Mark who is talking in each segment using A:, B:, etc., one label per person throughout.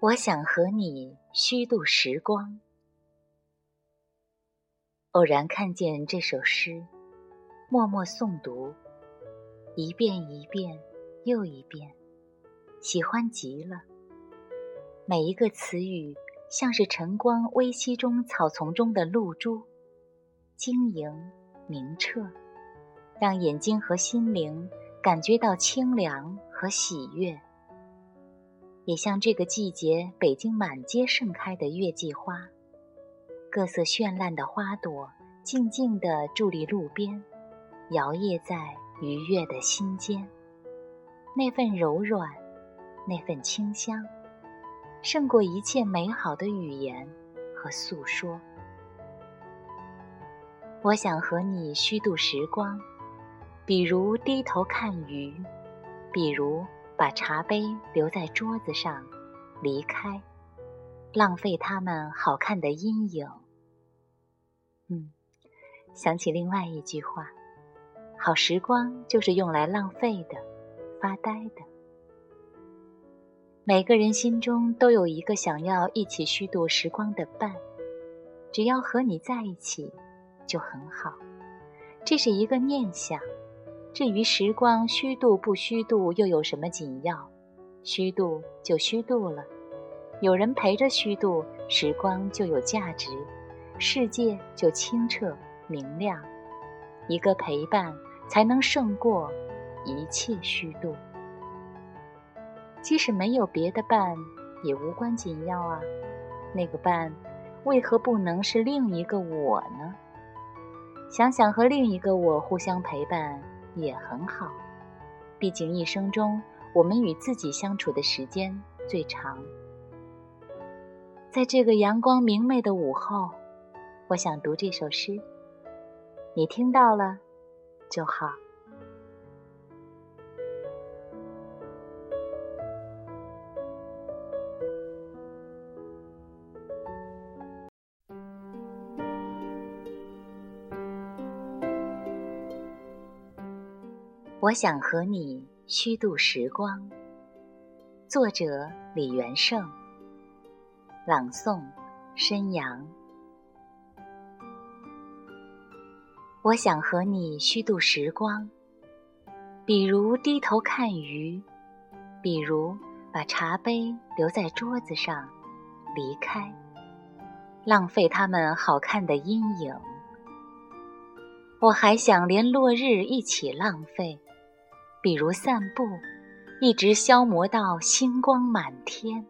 A: 我想和你虚度时光。偶然看见这首诗，默默诵读，一遍一遍又一遍，喜欢极了。每一个词语，像是晨光微曦中草丛中的露珠，晶莹明澈，让眼睛和心灵感觉到清凉和喜悦。也像这个季节北京满街盛开的月季花，各色绚烂的花朵静静地伫立路边，摇曳在愉悦的心间。那份柔软，那份清香，胜过一切美好的语言和诉说。我想和你虚度时光，比如低头看鱼，比如。把茶杯留在桌子上，离开，浪费他们好看的阴影。嗯，想起另外一句话：好时光就是用来浪费的，发呆的。每个人心中都有一个想要一起虚度时光的伴，只要和你在一起，就很好。这是一个念想。至于时光虚度不虚度，又有什么紧要？虚度就虚度了，有人陪着虚度，时光就有价值，世界就清澈明亮。一个陪伴，才能胜过一切虚度。即使没有别的伴，也无关紧要啊。那个伴，为何不能是另一个我呢？想想和另一个我互相陪伴。也很好，毕竟一生中我们与自己相处的时间最长。在这个阳光明媚的午后，我想读这首诗，你听到了就好。我想和你虚度时光。作者：李元胜。朗诵：申阳。我想和你虚度时光，比如低头看鱼，比如把茶杯留在桌子上，离开，浪费它们好看的阴影。我还想连落日一起浪费。比如散步，一直消磨到星光满天。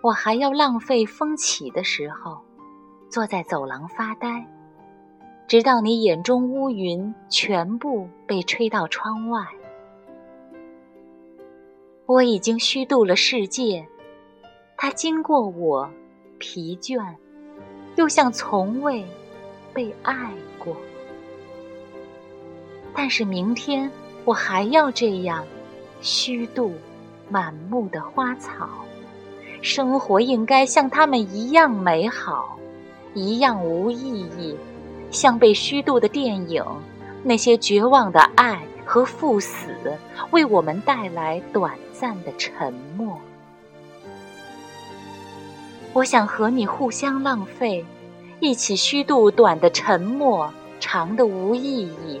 A: 我还要浪费风起的时候，坐在走廊发呆，直到你眼中乌云全部被吹到窗外。我已经虚度了世界，它经过我，疲倦，又像从未被爱过。但是明天我还要这样虚度满目的花草，生活应该像他们一样美好，一样无意义，像被虚度的电影，那些绝望的爱和赴死，为我们带来短暂的沉默。我想和你互相浪费，一起虚度短的沉默，长的无意义。